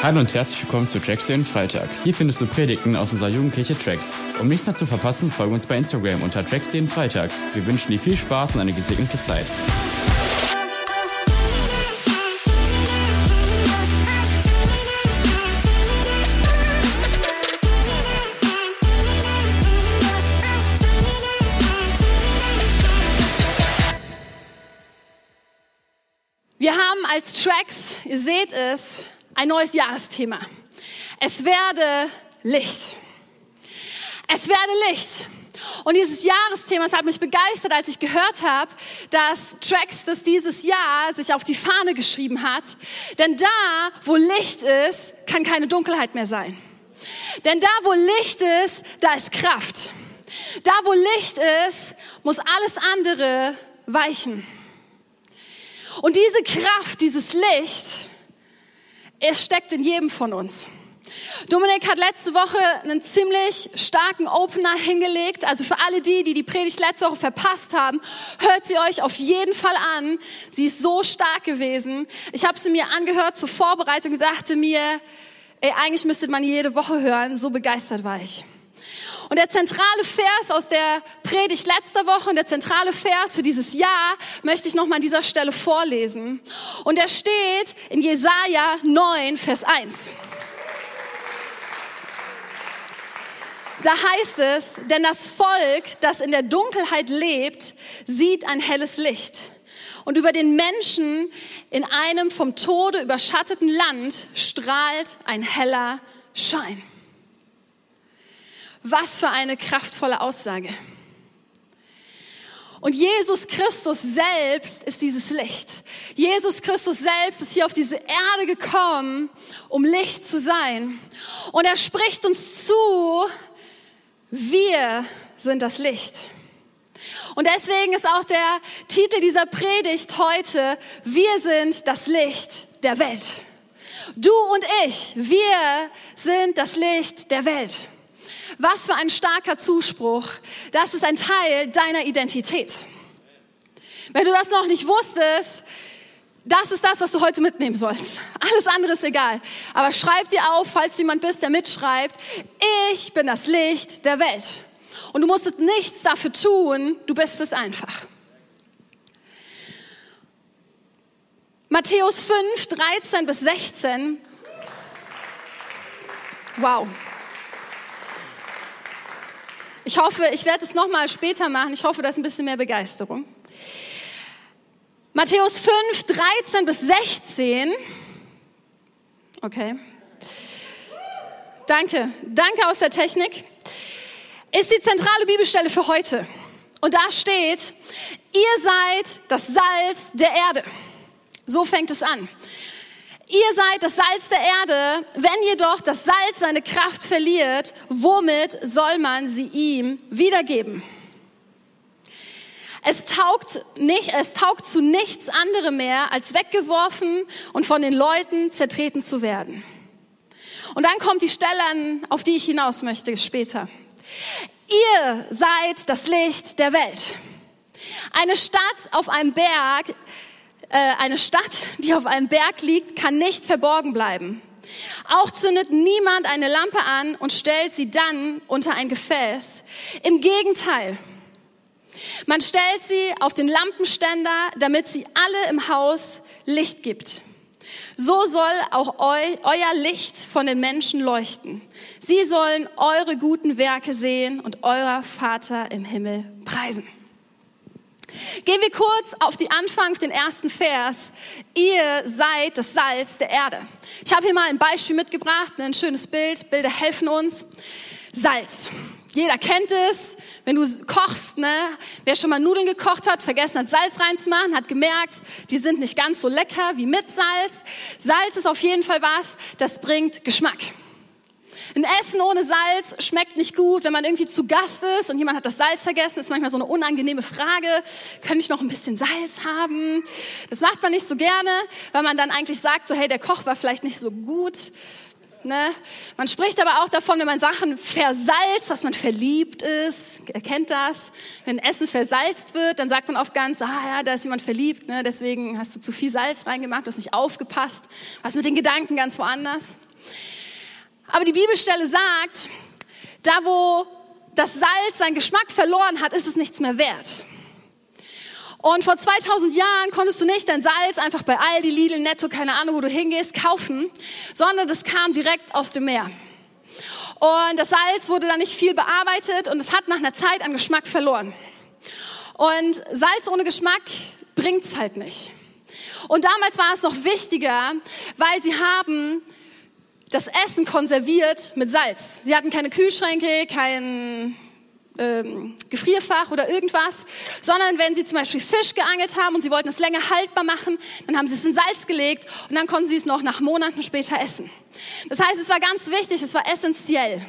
Hallo und herzlich willkommen zu Tracks den Freitag. Hier findest du Predigten aus unserer Jugendkirche Tracks. Um nichts mehr zu verpassen, folge uns bei Instagram unter Tracks den Freitag. Wir wünschen dir viel Spaß und eine gesegnete Zeit. Wir haben als Tracks, ihr seht es, ein neues Jahresthema. Es werde Licht. Es werde Licht. Und dieses Jahresthema, es hat mich begeistert, als ich gehört habe, dass Tracks das dieses Jahr sich auf die Fahne geschrieben hat. Denn da, wo Licht ist, kann keine Dunkelheit mehr sein. Denn da, wo Licht ist, da ist Kraft. Da, wo Licht ist, muss alles andere weichen. Und diese Kraft, dieses Licht, es steckt in jedem von uns. Dominik hat letzte Woche einen ziemlich starken Opener hingelegt. Also für alle die, die die Predigt letzte Woche verpasst haben, hört sie euch auf jeden Fall an. Sie ist so stark gewesen. Ich habe sie mir angehört zur Vorbereitung und dachte mir, ey, eigentlich müsste man jede Woche hören. So begeistert war ich. Und der zentrale Vers aus der Predigt letzter Woche und der zentrale Vers für dieses Jahr möchte ich nochmal an dieser Stelle vorlesen. Und der steht in Jesaja 9, Vers 1. Da heißt es, denn das Volk, das in der Dunkelheit lebt, sieht ein helles Licht. Und über den Menschen in einem vom Tode überschatteten Land strahlt ein heller Schein. Was für eine kraftvolle Aussage. Und Jesus Christus selbst ist dieses Licht. Jesus Christus selbst ist hier auf diese Erde gekommen, um Licht zu sein. Und er spricht uns zu, wir sind das Licht. Und deswegen ist auch der Titel dieser Predigt heute, wir sind das Licht der Welt. Du und ich, wir sind das Licht der Welt. Was für ein starker Zuspruch. Das ist ein Teil deiner Identität. Wenn du das noch nicht wusstest, das ist das, was du heute mitnehmen sollst. Alles andere ist egal. Aber schreib dir auf, falls du jemand bist, der mitschreibt, ich bin das Licht der Welt. Und du musst nichts dafür tun, du bist es einfach. Matthäus 5, 13 bis 16. Wow. Ich hoffe, ich werde es nochmal später machen. Ich hoffe, da ist ein bisschen mehr Begeisterung. Matthäus 5, 13 bis 16. Okay. Danke. Danke aus der Technik. Ist die zentrale Bibelstelle für heute. Und da steht, ihr seid das Salz der Erde. So fängt es an. Ihr seid das Salz der Erde. Wenn jedoch das Salz seine Kraft verliert, womit soll man sie ihm wiedergeben? Es taugt, nicht, es taugt zu nichts anderem mehr, als weggeworfen und von den Leuten zertreten zu werden. Und dann kommt die Stelle an, auf die ich hinaus möchte später. Ihr seid das Licht der Welt. Eine Stadt auf einem Berg eine Stadt, die auf einem Berg liegt, kann nicht verborgen bleiben. Auch zündet niemand eine Lampe an und stellt sie dann unter ein Gefäß. Im Gegenteil. Man stellt sie auf den Lampenständer, damit sie alle im Haus Licht gibt. So soll auch eu, euer Licht von den Menschen leuchten. Sie sollen eure guten Werke sehen und euer Vater im Himmel preisen. Gehen wir kurz auf die Anfang, den ersten Vers. Ihr seid das Salz der Erde. Ich habe hier mal ein Beispiel mitgebracht, ein schönes Bild. Bilder helfen uns. Salz. Jeder kennt es. Wenn du kochst, ne? Wer schon mal Nudeln gekocht hat, vergessen hat, Salz reinzumachen, hat gemerkt, die sind nicht ganz so lecker wie mit Salz. Salz ist auf jeden Fall was, das bringt Geschmack. Ein Essen ohne Salz schmeckt nicht gut. Wenn man irgendwie zu Gast ist und jemand hat das Salz vergessen, ist manchmal so eine unangenehme Frage. Könnte ich noch ein bisschen Salz haben? Das macht man nicht so gerne, weil man dann eigentlich sagt, so hey, der Koch war vielleicht nicht so gut. Ne? Man spricht aber auch davon, wenn man Sachen versalzt, dass man verliebt ist. Erkennt das? Wenn Essen versalzt wird, dann sagt man oft ganz, ah ja, da ist jemand verliebt, ne? deswegen hast du zu viel Salz reingemacht, du hast nicht aufgepasst, was mit den Gedanken ganz woanders. Aber die Bibelstelle sagt, da wo das Salz seinen Geschmack verloren hat, ist es nichts mehr wert. Und vor 2000 Jahren konntest du nicht dein Salz einfach bei Aldi, Lidl, Netto, keine Ahnung, wo du hingehst, kaufen, sondern das kam direkt aus dem Meer. Und das Salz wurde dann nicht viel bearbeitet und es hat nach einer Zeit an Geschmack verloren. Und Salz ohne Geschmack bringt's halt nicht. Und damals war es noch wichtiger, weil sie haben das Essen konserviert mit Salz. Sie hatten keine Kühlschränke, kein ähm, Gefrierfach oder irgendwas, sondern wenn sie zum Beispiel Fisch geangelt haben und sie wollten es länger haltbar machen, dann haben sie es in Salz gelegt und dann konnten sie es noch nach Monaten später essen. Das heißt, es war ganz wichtig, es war essentiell.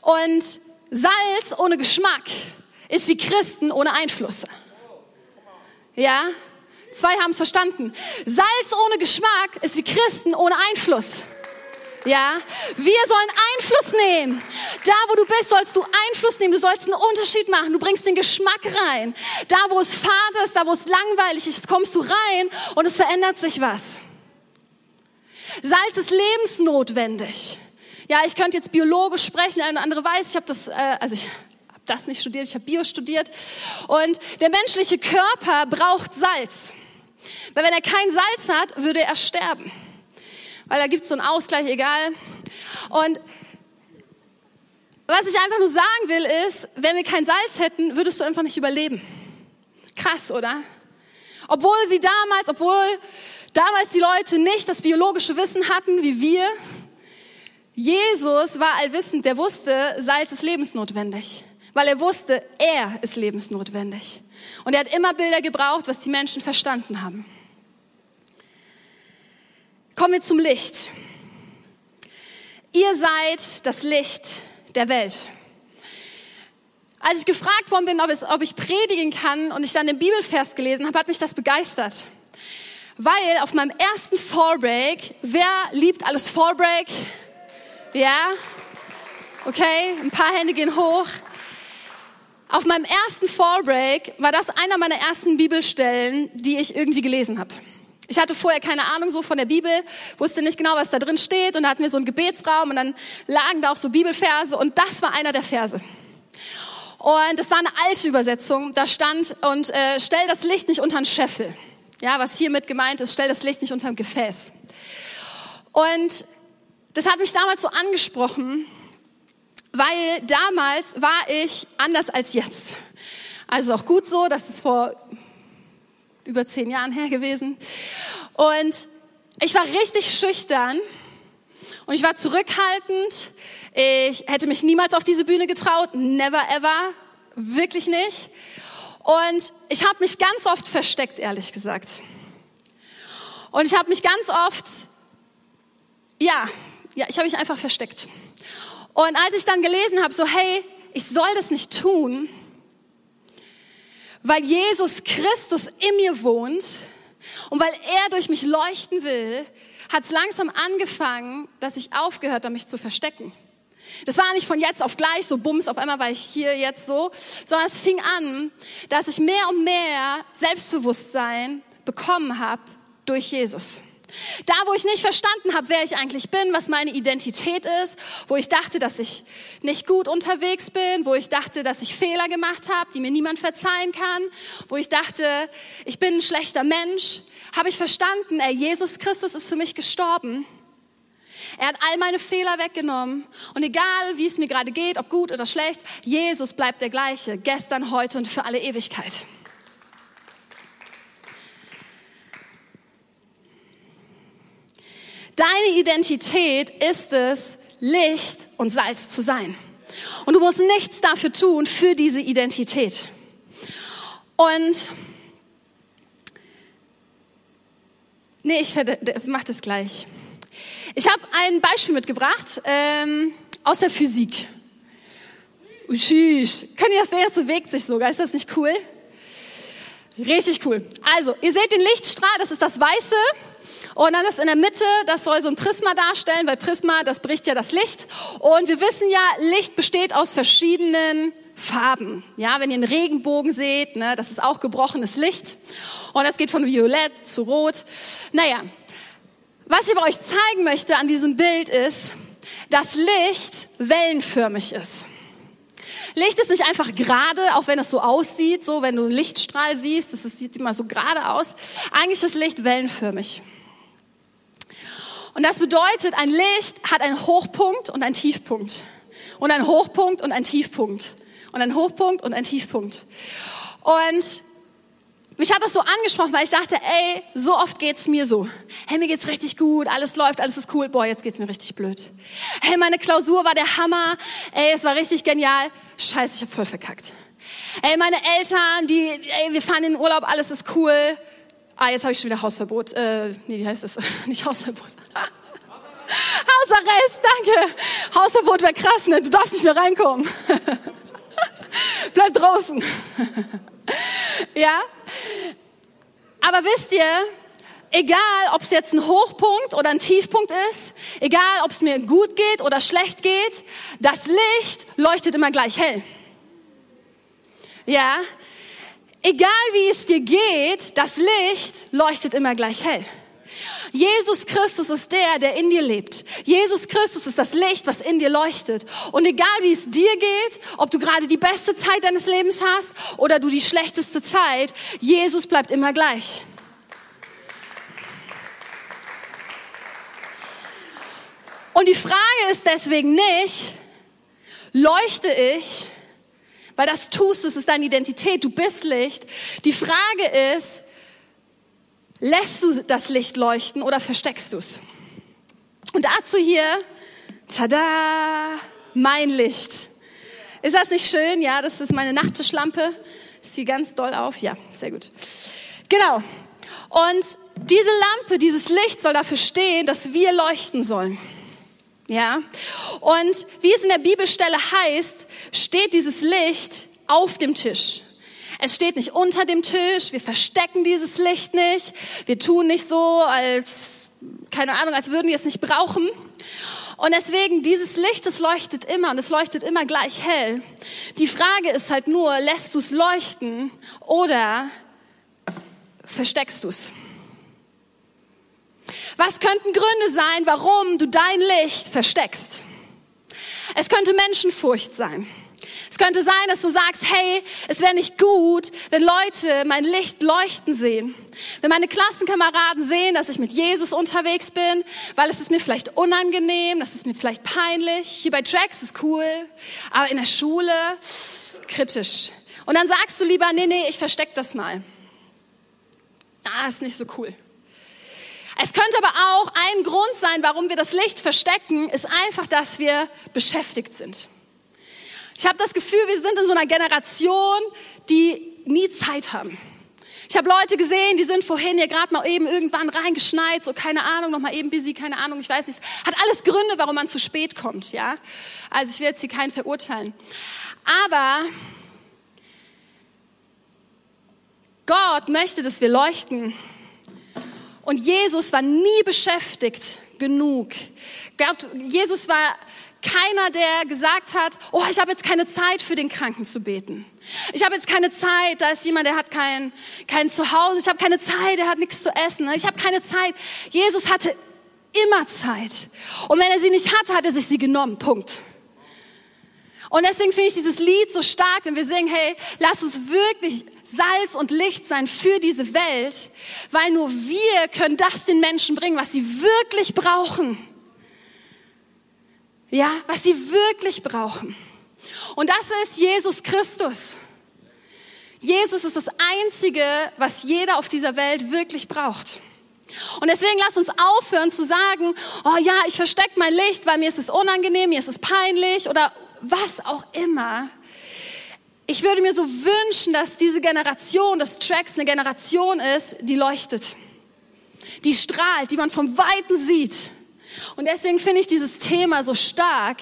Und Salz ohne Geschmack ist wie Christen ohne Einflüsse. Ja? Zwei haben es verstanden. Salz ohne Geschmack ist wie Christen ohne Einfluss. Ja, wir sollen Einfluss nehmen. Da, wo du bist, sollst du Einfluss nehmen. Du sollst einen Unterschied machen. Du bringst den Geschmack rein. Da, wo es fad ist, da, wo es langweilig ist, kommst du rein und es verändert sich was. Salz ist lebensnotwendig. Ja, ich könnte jetzt biologisch sprechen, eine andere weiß. Ich habe das, äh, also ich habe das nicht studiert, ich habe Bio studiert. Und der menschliche Körper braucht Salz. Weil wenn er kein Salz hat, würde er sterben weil da gibt es so einen Ausgleich, egal. Und was ich einfach nur sagen will, ist, wenn wir kein Salz hätten, würdest du einfach nicht überleben. Krass, oder? Obwohl sie damals, obwohl damals die Leute nicht das biologische Wissen hatten wie wir, Jesus war allwissend, der wusste, Salz ist lebensnotwendig, weil er wusste, er ist lebensnotwendig. Und er hat immer Bilder gebraucht, was die Menschen verstanden haben. Kommen wir zum Licht. Ihr seid das Licht der Welt. Als ich gefragt worden bin, ob, es, ob ich predigen kann und ich dann den Bibelvers gelesen habe, hat mich das begeistert. Weil auf meinem ersten Fallbreak, wer liebt alles Fallbreak? Ja? Okay, ein paar Hände gehen hoch. Auf meinem ersten Fallbreak war das einer meiner ersten Bibelstellen, die ich irgendwie gelesen habe. Ich hatte vorher keine Ahnung so von der Bibel, wusste nicht genau, was da drin steht und da hatten wir so einen Gebetsraum und dann lagen da auch so Bibelverse und das war einer der Verse. Und das war eine alte Übersetzung, da stand und äh, stell das Licht nicht unter einen Scheffel. Ja, was hiermit gemeint ist, stell das Licht nicht unter ein Gefäß. Und das hat mich damals so angesprochen, weil damals war ich anders als jetzt. Also auch gut so, dass es vor über zehn Jahren her gewesen. Und ich war richtig schüchtern und ich war zurückhaltend. Ich hätte mich niemals auf diese Bühne getraut, never ever, wirklich nicht. Und ich habe mich ganz oft versteckt, ehrlich gesagt. Und ich habe mich ganz oft, ja, ja, ich habe mich einfach versteckt. Und als ich dann gelesen habe, so hey, ich soll das nicht tun, weil Jesus Christus in mir wohnt und weil er durch mich leuchten will, hat es langsam angefangen, dass ich aufgehört habe, mich zu verstecken. Das war nicht von jetzt auf gleich so bums, auf einmal war ich hier jetzt so, sondern es fing an, dass ich mehr und mehr Selbstbewusstsein bekommen habe durch Jesus. Da, wo ich nicht verstanden habe, wer ich eigentlich bin, was meine Identität ist, wo ich dachte, dass ich nicht gut unterwegs bin, wo ich dachte, dass ich Fehler gemacht habe, die mir niemand verzeihen kann, wo ich dachte, ich bin ein schlechter Mensch, habe ich verstanden, ey, Jesus Christus ist für mich gestorben. Er hat all meine Fehler weggenommen. Und egal, wie es mir gerade geht, ob gut oder schlecht, Jesus bleibt der gleiche, gestern, heute und für alle Ewigkeit. Deine Identität ist es, Licht und Salz zu sein. Und du musst nichts dafür tun, für diese Identität. Und nee, ich mach das gleich. Ich habe ein Beispiel mitgebracht ähm, aus der Physik. Tschüss. Könnt ihr das sehen? Das bewegt sich sogar. Ist das nicht cool? Richtig cool. Also, ihr seht den Lichtstrahl, das ist das Weiße. Und dann ist in der Mitte, das soll so ein Prisma darstellen, weil Prisma, das bricht ja das Licht. Und wir wissen ja, Licht besteht aus verschiedenen Farben. Ja, wenn ihr einen Regenbogen seht, ne, das ist auch gebrochenes Licht. Und das geht von Violett zu Rot. Naja, Was ich aber euch zeigen möchte an diesem Bild ist, dass Licht wellenförmig ist. Licht ist nicht einfach gerade, auch wenn es so aussieht, so wenn du einen Lichtstrahl siehst, das sieht immer so gerade aus. Eigentlich ist Licht wellenförmig. Und das bedeutet, ein Licht hat einen Hochpunkt und einen Tiefpunkt. Und einen Hochpunkt und einen Tiefpunkt. Und einen Hochpunkt und einen Tiefpunkt. Und mich hat das so angesprochen, weil ich dachte, ey, so oft geht's mir so. Hey, mir geht's richtig gut, alles läuft, alles ist cool. Boah, jetzt geht's mir richtig blöd. Hey, meine Klausur war der Hammer. Ey, es war richtig genial. Scheiße, ich hab voll verkackt. Ey, meine Eltern, die, ey, wir fahren in den Urlaub, alles ist cool. Ah, jetzt habe ich schon wieder Hausverbot. Äh, nee, wie heißt das? Nicht Hausverbot. Hausarrest, danke. Hausverbot wäre krass, ne? Du darfst nicht mehr reinkommen. Bleib draußen. ja? Aber wisst ihr, egal ob es jetzt ein Hochpunkt oder ein Tiefpunkt ist, egal ob es mir gut geht oder schlecht geht, das Licht leuchtet immer gleich hell. Ja? Egal wie es dir geht, das Licht leuchtet immer gleich hell. Jesus Christus ist der, der in dir lebt. Jesus Christus ist das Licht, was in dir leuchtet. Und egal wie es dir geht, ob du gerade die beste Zeit deines Lebens hast oder du die schlechteste Zeit, Jesus bleibt immer gleich. Und die Frage ist deswegen nicht, leuchte ich, weil das tust du, es ist deine Identität, du bist Licht. Die Frage ist, Lässt du das Licht leuchten oder versteckst du es? Und dazu hier, tada, mein Licht. Ist das nicht schön? Ja, das ist meine Nachttischlampe. Ist sie ganz doll auf? Ja, sehr gut. Genau. Und diese Lampe, dieses Licht soll dafür stehen, dass wir leuchten sollen. Ja. Und wie es in der Bibelstelle heißt, steht dieses Licht auf dem Tisch. Es steht nicht unter dem Tisch, wir verstecken dieses Licht nicht, wir tun nicht so, als, keine Ahnung, als würden wir es nicht brauchen. Und deswegen, dieses Licht, es leuchtet immer und es leuchtet immer gleich hell. Die Frage ist halt nur, lässt du es leuchten oder versteckst du es? Was könnten Gründe sein, warum du dein Licht versteckst? Es könnte Menschenfurcht sein. Es könnte sein, dass du sagst, hey, es wäre nicht gut, wenn Leute mein Licht leuchten sehen. Wenn meine Klassenkameraden sehen, dass ich mit Jesus unterwegs bin, weil es ist mir vielleicht unangenehm, das ist mir vielleicht peinlich. Hier bei Tracks ist cool, aber in der Schule kritisch. Und dann sagst du lieber, nee, nee, ich versteck das mal. Ah, ist nicht so cool. Es könnte aber auch ein Grund sein, warum wir das Licht verstecken, ist einfach, dass wir beschäftigt sind. Ich habe das Gefühl, wir sind in so einer Generation, die nie Zeit haben. Ich habe Leute gesehen, die sind vorhin hier gerade mal eben irgendwann reingeschneit, so keine Ahnung, noch mal eben busy, keine Ahnung, ich weiß nicht. Hat alles Gründe, warum man zu spät kommt, ja? Also ich will jetzt hier keinen verurteilen. Aber Gott möchte, dass wir leuchten. Und Jesus war nie beschäftigt genug. Jesus war keiner, der gesagt hat, oh, ich habe jetzt keine Zeit für den Kranken zu beten. Ich habe jetzt keine Zeit, da ist jemand, der hat kein, kein Zuhause. Ich habe keine Zeit, der hat nichts zu essen. Ich habe keine Zeit. Jesus hatte immer Zeit. Und wenn er sie nicht hatte, hat er sich sie genommen. Punkt. Und deswegen finde ich dieses Lied so stark, wenn wir singen, hey, lass uns wirklich Salz und Licht sein für diese Welt, weil nur wir können das den Menschen bringen, was sie wirklich brauchen. Ja, was sie wirklich brauchen. Und das ist Jesus Christus. Jesus ist das Einzige, was jeder auf dieser Welt wirklich braucht. Und deswegen lass uns aufhören zu sagen, oh ja, ich verstecke mein Licht, weil mir ist es unangenehm, mir ist es peinlich oder was auch immer. Ich würde mir so wünschen, dass diese Generation, dass Tracks eine Generation ist, die leuchtet, die strahlt, die man vom Weiten sieht und deswegen finde ich dieses Thema so stark,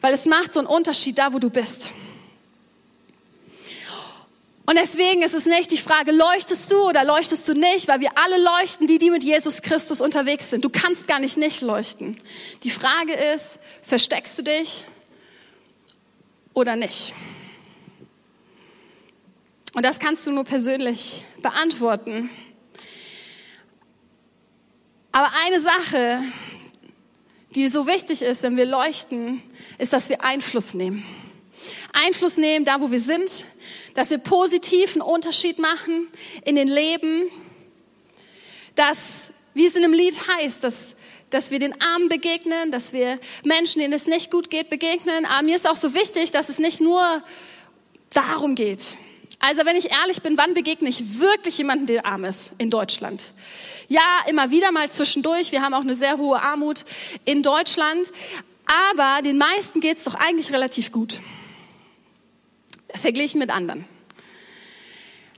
weil es macht so einen Unterschied da, wo du bist. Und deswegen ist es nicht die Frage, leuchtest du oder leuchtest du nicht, weil wir alle leuchten, die, die mit Jesus Christus unterwegs sind. Du kannst gar nicht nicht leuchten. Die Frage ist, versteckst du dich oder nicht? Und das kannst du nur persönlich beantworten. Aber eine Sache, die so wichtig ist, wenn wir leuchten, ist, dass wir Einfluss nehmen. Einfluss nehmen, da wo wir sind, dass wir positiv einen Unterschied machen in den Leben, dass, wie es in dem Lied heißt, dass, dass wir den Armen begegnen, dass wir Menschen, denen es nicht gut geht, begegnen. Aber mir ist auch so wichtig, dass es nicht nur darum geht. Also wenn ich ehrlich bin, wann begegne ich wirklich jemanden, der arm ist in Deutschland? Ja, immer wieder mal zwischendurch. Wir haben auch eine sehr hohe Armut in Deutschland. Aber den meisten geht es doch eigentlich relativ gut. Verglichen mit anderen.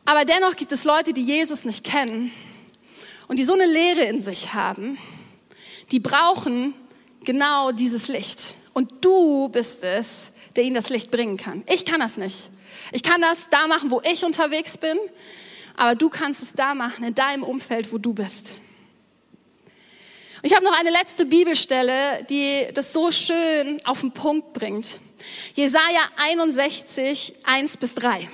Aber dennoch gibt es Leute, die Jesus nicht kennen und die so eine Leere in sich haben, die brauchen genau dieses Licht. Und du bist es, der ihnen das Licht bringen kann. Ich kann das nicht. Ich kann das da machen, wo ich unterwegs bin, aber du kannst es da machen, in deinem Umfeld, wo du bist. ich habe noch eine letzte Bibelstelle, die das so schön auf den Punkt bringt. Jesaja 61, 1 bis 3.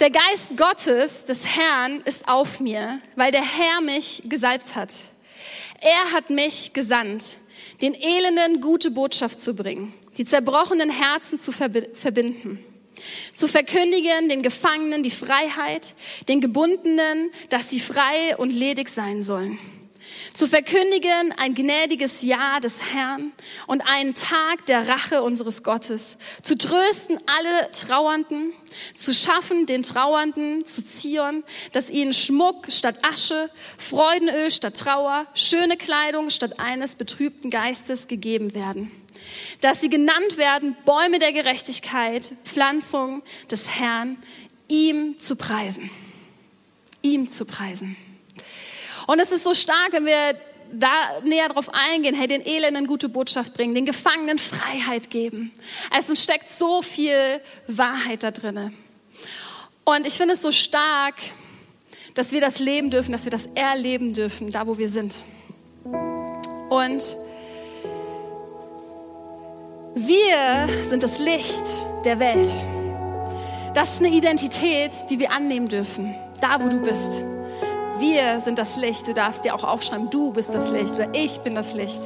Der Geist Gottes, des Herrn, ist auf mir, weil der Herr mich gesalbt hat. Er hat mich gesandt, den Elenden gute Botschaft zu bringen, die zerbrochenen Herzen zu verbinden, zu verkündigen den Gefangenen die Freiheit, den Gebundenen, dass sie frei und ledig sein sollen zu verkündigen ein gnädiges Ja des Herrn und einen Tag der Rache unseres Gottes, zu trösten alle Trauernden, zu schaffen den Trauernden zu Zion, dass ihnen Schmuck statt Asche, Freudenöl statt Trauer, schöne Kleidung statt eines betrübten Geistes gegeben werden dass sie genannt werden Bäume der Gerechtigkeit, Pflanzung des Herrn, ihm zu preisen. Ihm zu preisen. Und es ist so stark, wenn wir da näher drauf eingehen, hey, den Elenden gute Botschaft bringen, den Gefangenen Freiheit geben. Es steckt so viel Wahrheit da drinne. Und ich finde es so stark, dass wir das leben dürfen, dass wir das erleben dürfen, da wo wir sind. Und wir sind das Licht der Welt. Das ist eine Identität, die wir annehmen dürfen, da wo du bist. Wir sind das Licht. Du darfst dir auch aufschreiben, du bist das Licht oder ich bin das Licht.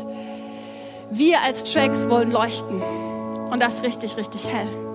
Wir als Tracks wollen leuchten und das richtig, richtig hell.